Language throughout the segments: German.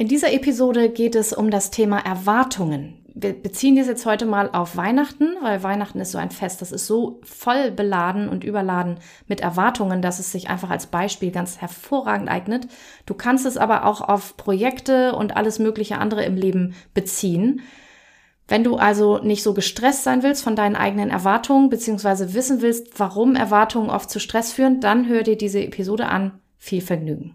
In dieser Episode geht es um das Thema Erwartungen. Wir beziehen das jetzt heute mal auf Weihnachten, weil Weihnachten ist so ein Fest, das ist so voll beladen und überladen mit Erwartungen, dass es sich einfach als Beispiel ganz hervorragend eignet. Du kannst es aber auch auf Projekte und alles mögliche andere im Leben beziehen. Wenn du also nicht so gestresst sein willst von deinen eigenen Erwartungen, beziehungsweise wissen willst, warum Erwartungen oft zu Stress führen, dann hör dir diese Episode an. Viel Vergnügen.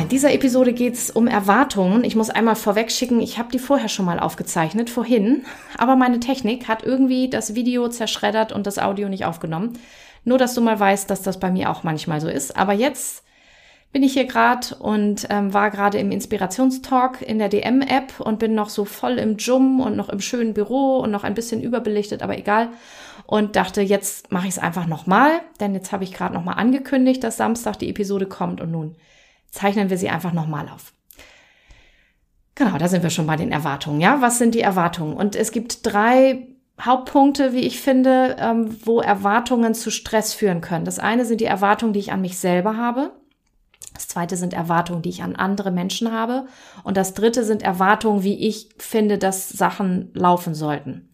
In dieser Episode geht es um Erwartungen. Ich muss einmal vorweg schicken, ich habe die vorher schon mal aufgezeichnet, vorhin, aber meine Technik hat irgendwie das Video zerschreddert und das Audio nicht aufgenommen. Nur, dass du mal weißt, dass das bei mir auch manchmal so ist. Aber jetzt bin ich hier gerade und ähm, war gerade im Inspirationstalk in der DM-App und bin noch so voll im Jum und noch im schönen Büro und noch ein bisschen überbelichtet, aber egal. Und dachte, jetzt mache ich es einfach nochmal, denn jetzt habe ich gerade nochmal angekündigt, dass Samstag die Episode kommt und nun zeichnen wir sie einfach nochmal auf. Genau, da sind wir schon bei den Erwartungen. Ja, was sind die Erwartungen? Und es gibt drei Hauptpunkte, wie ich finde, ähm, wo Erwartungen zu Stress führen können. Das eine sind die Erwartungen, die ich an mich selber habe. Das zweite sind Erwartungen, die ich an andere Menschen habe. Und das dritte sind Erwartungen, wie ich finde, dass Sachen laufen sollten.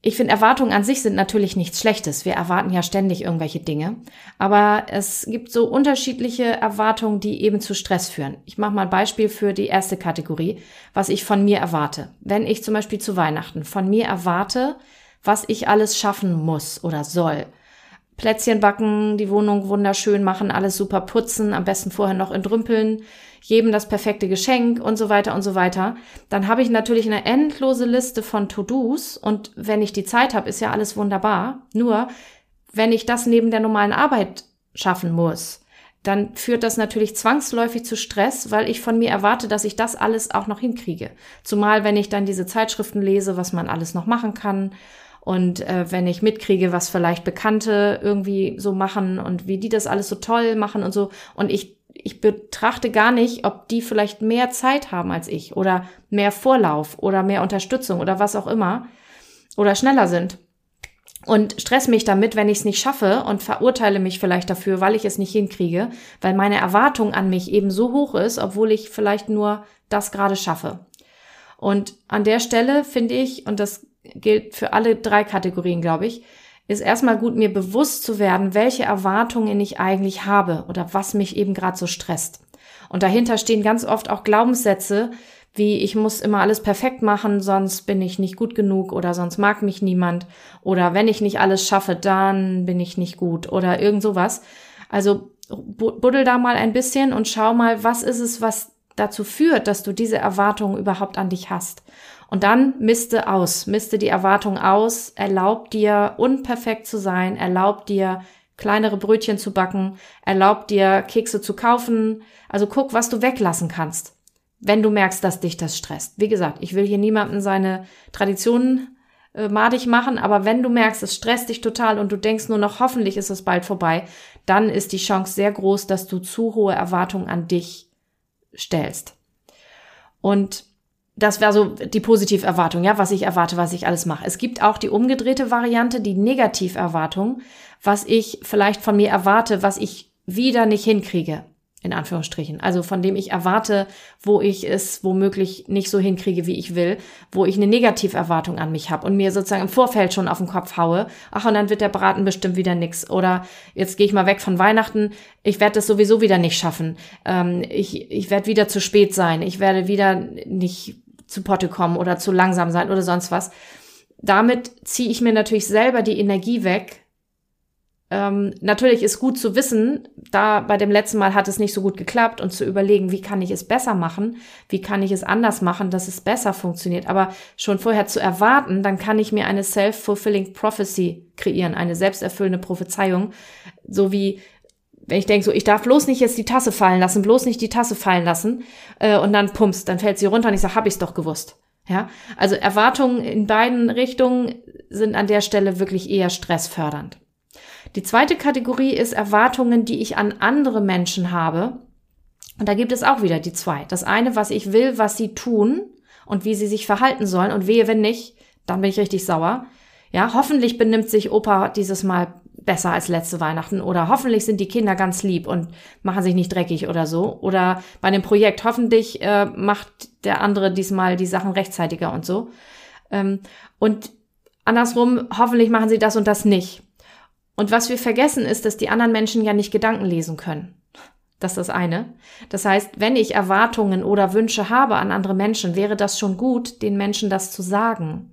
Ich finde, Erwartungen an sich sind natürlich nichts Schlechtes. Wir erwarten ja ständig irgendwelche Dinge. Aber es gibt so unterschiedliche Erwartungen, die eben zu Stress führen. Ich mache mal ein Beispiel für die erste Kategorie, was ich von mir erwarte. Wenn ich zum Beispiel zu Weihnachten von mir erwarte, was ich alles schaffen muss oder soll. Plätzchen backen, die Wohnung wunderschön machen, alles super putzen, am besten vorher noch entrümpeln, jedem das perfekte Geschenk und so weiter und so weiter, dann habe ich natürlich eine endlose Liste von To-Dos und wenn ich die Zeit habe, ist ja alles wunderbar. Nur wenn ich das neben der normalen Arbeit schaffen muss, dann führt das natürlich zwangsläufig zu Stress, weil ich von mir erwarte, dass ich das alles auch noch hinkriege. Zumal wenn ich dann diese Zeitschriften lese, was man alles noch machen kann und äh, wenn ich mitkriege, was vielleicht Bekannte irgendwie so machen und wie die das alles so toll machen und so und ich ich betrachte gar nicht, ob die vielleicht mehr Zeit haben als ich oder mehr Vorlauf oder mehr Unterstützung oder was auch immer oder schneller sind. Und stress mich damit, wenn ich es nicht schaffe und verurteile mich vielleicht dafür, weil ich es nicht hinkriege, weil meine Erwartung an mich eben so hoch ist, obwohl ich vielleicht nur das gerade schaffe. Und an der Stelle finde ich, und das gilt für alle drei Kategorien, glaube ich, ist erstmal gut, mir bewusst zu werden, welche Erwartungen ich eigentlich habe oder was mich eben gerade so stresst. Und dahinter stehen ganz oft auch Glaubenssätze, wie ich muss immer alles perfekt machen, sonst bin ich nicht gut genug oder sonst mag mich niemand oder wenn ich nicht alles schaffe, dann bin ich nicht gut oder irgend sowas. Also buddel da mal ein bisschen und schau mal, was ist es, was dazu führt, dass du diese Erwartungen überhaupt an dich hast. Und dann misste aus, misste die Erwartung aus, erlaubt dir unperfekt zu sein, erlaubt dir kleinere Brötchen zu backen, erlaubt dir Kekse zu kaufen. Also guck, was du weglassen kannst, wenn du merkst, dass dich das stresst. Wie gesagt, ich will hier niemanden seine Traditionen äh, madig machen, aber wenn du merkst, es stresst dich total und du denkst nur noch, hoffentlich ist es bald vorbei, dann ist die Chance sehr groß, dass du zu hohe Erwartungen an dich stellst. Und das wäre so die Positiverwartung, ja, was ich erwarte, was ich alles mache. Es gibt auch die umgedrehte Variante, die Negativerwartung, was ich vielleicht von mir erwarte, was ich wieder nicht hinkriege, in Anführungsstrichen. Also von dem ich erwarte, wo ich es womöglich nicht so hinkriege, wie ich will, wo ich eine Negativerwartung an mich habe und mir sozusagen im Vorfeld schon auf den Kopf haue, ach und dann wird der Braten bestimmt wieder nix. Oder jetzt gehe ich mal weg von Weihnachten, ich werde das sowieso wieder nicht schaffen. Ähm, ich ich werde wieder zu spät sein, ich werde wieder nicht zu Potte kommen oder zu langsam sein oder sonst was. Damit ziehe ich mir natürlich selber die Energie weg. Ähm, natürlich ist gut zu wissen, da bei dem letzten Mal hat es nicht so gut geklappt und zu überlegen, wie kann ich es besser machen, wie kann ich es anders machen, dass es besser funktioniert. Aber schon vorher zu erwarten, dann kann ich mir eine self-fulfilling prophecy kreieren, eine selbsterfüllende Prophezeiung, so wie wenn ich denke, so, ich darf bloß nicht jetzt die Tasse fallen lassen, bloß nicht die Tasse fallen lassen, äh, und dann pumps, dann fällt sie runter und ich sage, hab ich's doch gewusst. Ja, also Erwartungen in beiden Richtungen sind an der Stelle wirklich eher stressfördernd. Die zweite Kategorie ist Erwartungen, die ich an andere Menschen habe. Und da gibt es auch wieder die zwei. Das eine, was ich will, was sie tun und wie sie sich verhalten sollen. Und wehe, wenn nicht, dann bin ich richtig sauer. Ja, hoffentlich benimmt sich Opa dieses Mal besser als letzte Weihnachten oder hoffentlich sind die Kinder ganz lieb und machen sich nicht dreckig oder so. Oder bei dem Projekt hoffentlich äh, macht der andere diesmal die Sachen rechtzeitiger und so. Ähm, und andersrum, hoffentlich machen sie das und das nicht. Und was wir vergessen ist, dass die anderen Menschen ja nicht Gedanken lesen können. Das ist das eine. Das heißt, wenn ich Erwartungen oder Wünsche habe an andere Menschen, wäre das schon gut, den Menschen das zu sagen.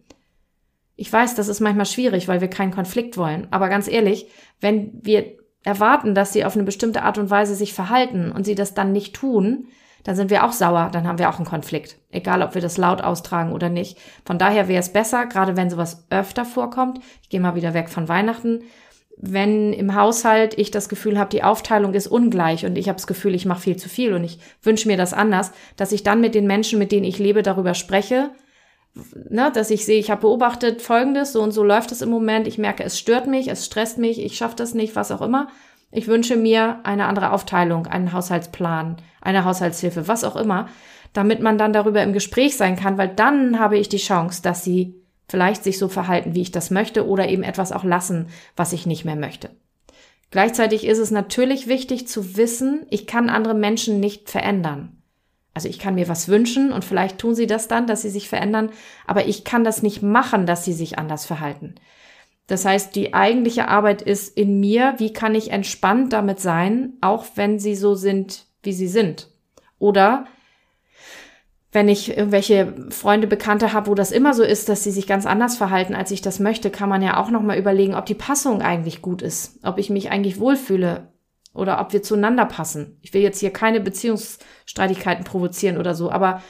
Ich weiß, das ist manchmal schwierig, weil wir keinen Konflikt wollen. Aber ganz ehrlich, wenn wir erwarten, dass sie auf eine bestimmte Art und Weise sich verhalten und sie das dann nicht tun, dann sind wir auch sauer, dann haben wir auch einen Konflikt. Egal, ob wir das laut austragen oder nicht. Von daher wäre es besser, gerade wenn sowas öfter vorkommt, ich gehe mal wieder weg von Weihnachten, wenn im Haushalt ich das Gefühl habe, die Aufteilung ist ungleich und ich habe das Gefühl, ich mache viel zu viel und ich wünsche mir das anders, dass ich dann mit den Menschen, mit denen ich lebe, darüber spreche ne, dass ich sehe, ich habe beobachtet folgendes, so und so läuft es im Moment, ich merke, es stört mich, es stresst mich, ich schaffe das nicht, was auch immer. Ich wünsche mir eine andere Aufteilung, einen Haushaltsplan, eine Haushaltshilfe, was auch immer, damit man dann darüber im Gespräch sein kann, weil dann habe ich die Chance, dass sie vielleicht sich so verhalten, wie ich das möchte oder eben etwas auch lassen, was ich nicht mehr möchte. Gleichzeitig ist es natürlich wichtig zu wissen, ich kann andere Menschen nicht verändern. Also ich kann mir was wünschen und vielleicht tun sie das dann, dass sie sich verändern, aber ich kann das nicht machen, dass sie sich anders verhalten. Das heißt, die eigentliche Arbeit ist in mir, wie kann ich entspannt damit sein, auch wenn sie so sind, wie sie sind. Oder wenn ich irgendwelche Freunde, Bekannte habe, wo das immer so ist, dass sie sich ganz anders verhalten, als ich das möchte, kann man ja auch nochmal überlegen, ob die Passung eigentlich gut ist, ob ich mich eigentlich wohlfühle oder ob wir zueinander passen. Ich will jetzt hier keine Beziehungsstreitigkeiten provozieren oder so, aber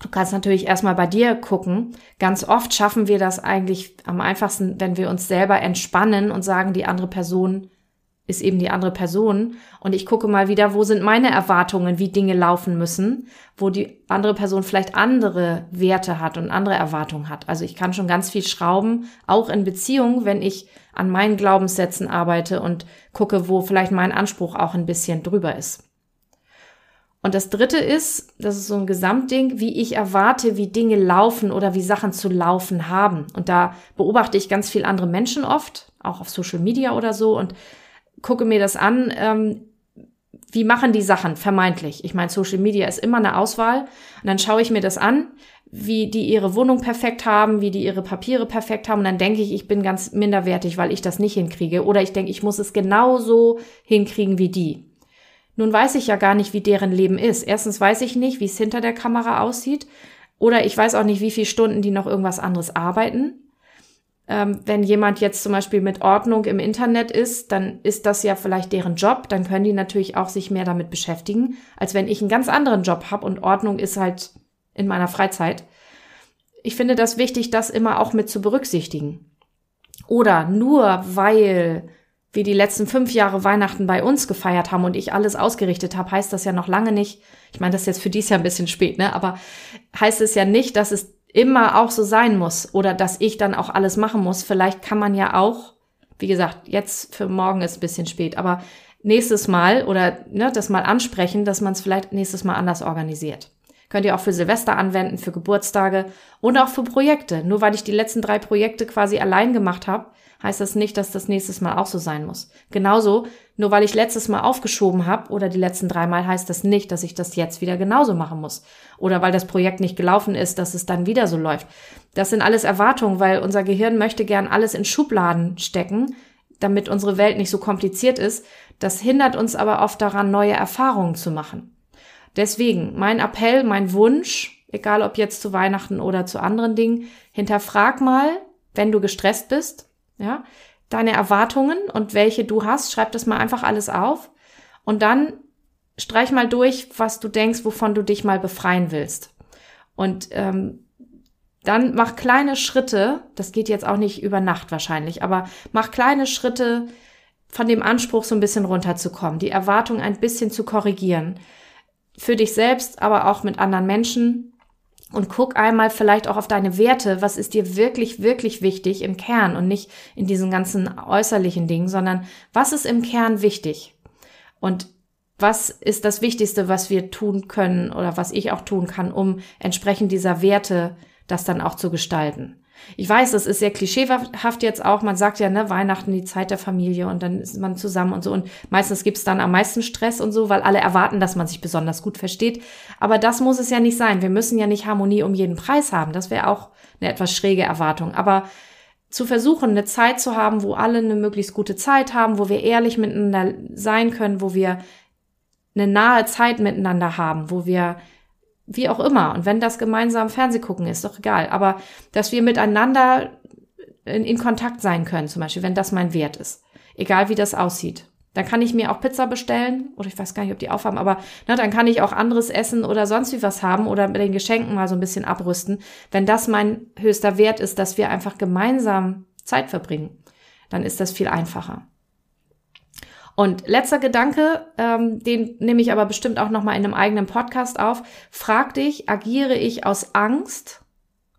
du kannst natürlich erstmal bei dir gucken. Ganz oft schaffen wir das eigentlich am einfachsten, wenn wir uns selber entspannen und sagen, die andere Person ist eben die andere Person. Und ich gucke mal wieder, wo sind meine Erwartungen, wie Dinge laufen müssen, wo die andere Person vielleicht andere Werte hat und andere Erwartungen hat. Also ich kann schon ganz viel schrauben, auch in Beziehungen, wenn ich an meinen Glaubenssätzen arbeite und gucke, wo vielleicht mein Anspruch auch ein bisschen drüber ist. Und das dritte ist, das ist so ein Gesamtding, wie ich erwarte, wie Dinge laufen oder wie Sachen zu laufen haben. Und da beobachte ich ganz viel andere Menschen oft, auch auf Social Media oder so und gucke mir das an. Ähm, wie machen die Sachen vermeintlich? Ich meine, Social Media ist immer eine Auswahl. Und dann schaue ich mir das an wie die ihre Wohnung perfekt haben, wie die ihre Papiere perfekt haben. Und dann denke ich, ich bin ganz minderwertig, weil ich das nicht hinkriege. Oder ich denke, ich muss es genauso hinkriegen wie die. Nun weiß ich ja gar nicht, wie deren Leben ist. Erstens weiß ich nicht, wie es hinter der Kamera aussieht. Oder ich weiß auch nicht, wie viele Stunden die noch irgendwas anderes arbeiten. Ähm, wenn jemand jetzt zum Beispiel mit Ordnung im Internet ist, dann ist das ja vielleicht deren Job. Dann können die natürlich auch sich mehr damit beschäftigen, als wenn ich einen ganz anderen Job habe und Ordnung ist halt in meiner Freizeit. Ich finde das wichtig, das immer auch mit zu berücksichtigen. Oder nur weil wir die letzten fünf Jahre Weihnachten bei uns gefeiert haben und ich alles ausgerichtet habe, heißt das ja noch lange nicht, ich meine, das ist jetzt für dies Jahr ein bisschen spät, ne? Aber heißt es ja nicht, dass es immer auch so sein muss oder dass ich dann auch alles machen muss. Vielleicht kann man ja auch, wie gesagt, jetzt für morgen ist ein bisschen spät, aber nächstes Mal oder ne, das mal ansprechen, dass man es vielleicht nächstes Mal anders organisiert. Könnt ihr auch für Silvester anwenden, für Geburtstage und auch für Projekte. Nur weil ich die letzten drei Projekte quasi allein gemacht habe, heißt das nicht, dass das nächstes Mal auch so sein muss. Genauso, nur weil ich letztes Mal aufgeschoben habe oder die letzten drei Mal, heißt das nicht, dass ich das jetzt wieder genauso machen muss. Oder weil das Projekt nicht gelaufen ist, dass es dann wieder so läuft. Das sind alles Erwartungen, weil unser Gehirn möchte gern alles in Schubladen stecken, damit unsere Welt nicht so kompliziert ist. Das hindert uns aber oft daran, neue Erfahrungen zu machen. Deswegen mein Appell, mein Wunsch, egal ob jetzt zu Weihnachten oder zu anderen Dingen, hinterfrag mal, wenn du gestresst bist, ja, deine Erwartungen und welche du hast, schreib das mal einfach alles auf und dann streich mal durch, was du denkst, wovon du dich mal befreien willst. Und ähm, dann mach kleine Schritte, das geht jetzt auch nicht über Nacht wahrscheinlich, aber mach kleine Schritte von dem Anspruch so ein bisschen runterzukommen, die Erwartung ein bisschen zu korrigieren. Für dich selbst, aber auch mit anderen Menschen. Und guck einmal vielleicht auch auf deine Werte. Was ist dir wirklich, wirklich wichtig im Kern und nicht in diesen ganzen äußerlichen Dingen, sondern was ist im Kern wichtig? Und was ist das Wichtigste, was wir tun können oder was ich auch tun kann, um entsprechend dieser Werte das dann auch zu gestalten? Ich weiß, das ist sehr klischeehaft jetzt auch. Man sagt ja, ne, Weihnachten die Zeit der Familie und dann ist man zusammen und so. Und meistens gibt's dann am meisten Stress und so, weil alle erwarten, dass man sich besonders gut versteht. Aber das muss es ja nicht sein. Wir müssen ja nicht Harmonie um jeden Preis haben. Das wäre auch eine etwas schräge Erwartung. Aber zu versuchen, eine Zeit zu haben, wo alle eine möglichst gute Zeit haben, wo wir ehrlich miteinander sein können, wo wir eine nahe Zeit miteinander haben, wo wir wie auch immer. Und wenn das gemeinsam Fernseh gucken ist, doch egal. Aber dass wir miteinander in, in Kontakt sein können, zum Beispiel, wenn das mein Wert ist. Egal wie das aussieht. Dann kann ich mir auch Pizza bestellen, oder ich weiß gar nicht, ob die aufhaben, aber na, dann kann ich auch anderes essen oder sonst wie was haben oder mit den Geschenken mal so ein bisschen abrüsten. Wenn das mein höchster Wert ist, dass wir einfach gemeinsam Zeit verbringen, dann ist das viel einfacher. Und letzter Gedanke, ähm, den nehme ich aber bestimmt auch nochmal in einem eigenen Podcast auf. Frag dich, agiere ich aus Angst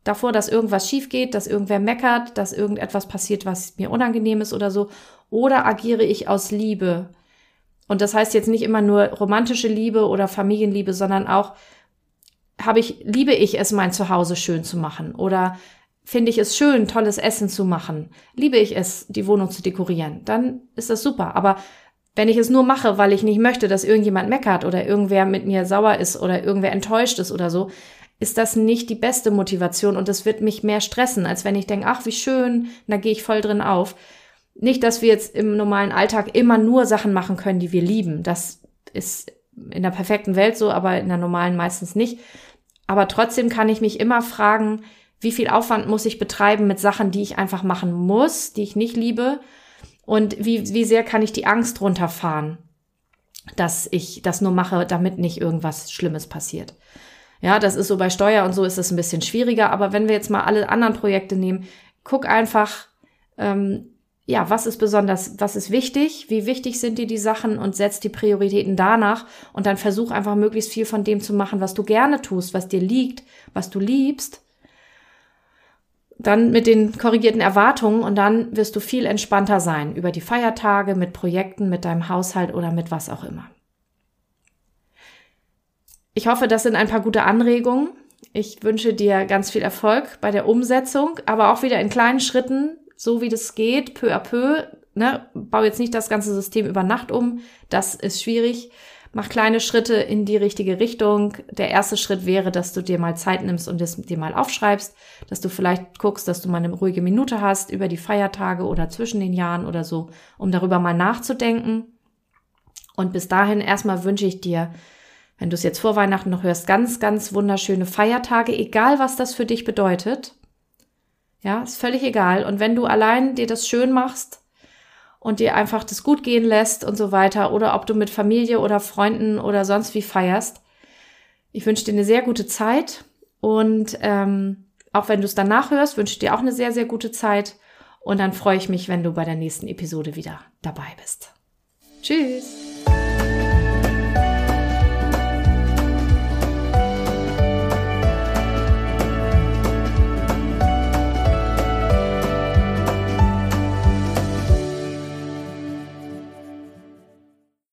davor, dass irgendwas schief geht, dass irgendwer meckert, dass irgendetwas passiert, was mir unangenehm ist oder so, oder agiere ich aus Liebe? Und das heißt jetzt nicht immer nur romantische Liebe oder Familienliebe, sondern auch habe ich, liebe ich es, mein Zuhause schön zu machen? Oder finde ich es schön, tolles Essen zu machen? Liebe ich es, die Wohnung zu dekorieren? Dann ist das super. Aber wenn ich es nur mache, weil ich nicht möchte, dass irgendjemand meckert oder irgendwer mit mir sauer ist oder irgendwer enttäuscht ist oder so, ist das nicht die beste Motivation und es wird mich mehr stressen, als wenn ich denke, ach, wie schön, da gehe ich voll drin auf. Nicht, dass wir jetzt im normalen Alltag immer nur Sachen machen können, die wir lieben. Das ist in der perfekten Welt so, aber in der normalen meistens nicht. Aber trotzdem kann ich mich immer fragen, wie viel Aufwand muss ich betreiben mit Sachen, die ich einfach machen muss, die ich nicht liebe und wie, wie sehr kann ich die Angst runterfahren, dass ich das nur mache, damit nicht irgendwas Schlimmes passiert. Ja, das ist so bei Steuer und so ist es ein bisschen schwieriger, aber wenn wir jetzt mal alle anderen Projekte nehmen, guck einfach, ähm, ja, was ist besonders, was ist wichtig, wie wichtig sind dir die Sachen und setz die Prioritäten danach und dann versuch einfach möglichst viel von dem zu machen, was du gerne tust, was dir liegt, was du liebst dann mit den korrigierten Erwartungen und dann wirst du viel entspannter sein über die Feiertage, mit Projekten, mit deinem Haushalt oder mit was auch immer. Ich hoffe, das sind ein paar gute Anregungen. Ich wünsche dir ganz viel Erfolg bei der Umsetzung, aber auch wieder in kleinen Schritten, so wie das geht, peu à peu. Ne? Bau jetzt nicht das ganze System über Nacht um, das ist schwierig mach kleine Schritte in die richtige Richtung. Der erste Schritt wäre, dass du dir mal Zeit nimmst und das dir mal aufschreibst, dass du vielleicht guckst, dass du mal eine ruhige Minute hast über die Feiertage oder zwischen den Jahren oder so, um darüber mal nachzudenken. Und bis dahin erstmal wünsche ich dir, wenn du es jetzt vor Weihnachten noch hörst, ganz, ganz wunderschöne Feiertage, egal was das für dich bedeutet. Ja, ist völlig egal. Und wenn du allein dir das schön machst, und dir einfach das gut gehen lässt und so weiter oder ob du mit Familie oder Freunden oder sonst wie feierst. Ich wünsche dir eine sehr gute Zeit und ähm, auch wenn du es danach hörst, wünsche ich dir auch eine sehr, sehr gute Zeit und dann freue ich mich, wenn du bei der nächsten Episode wieder dabei bist. Tschüss!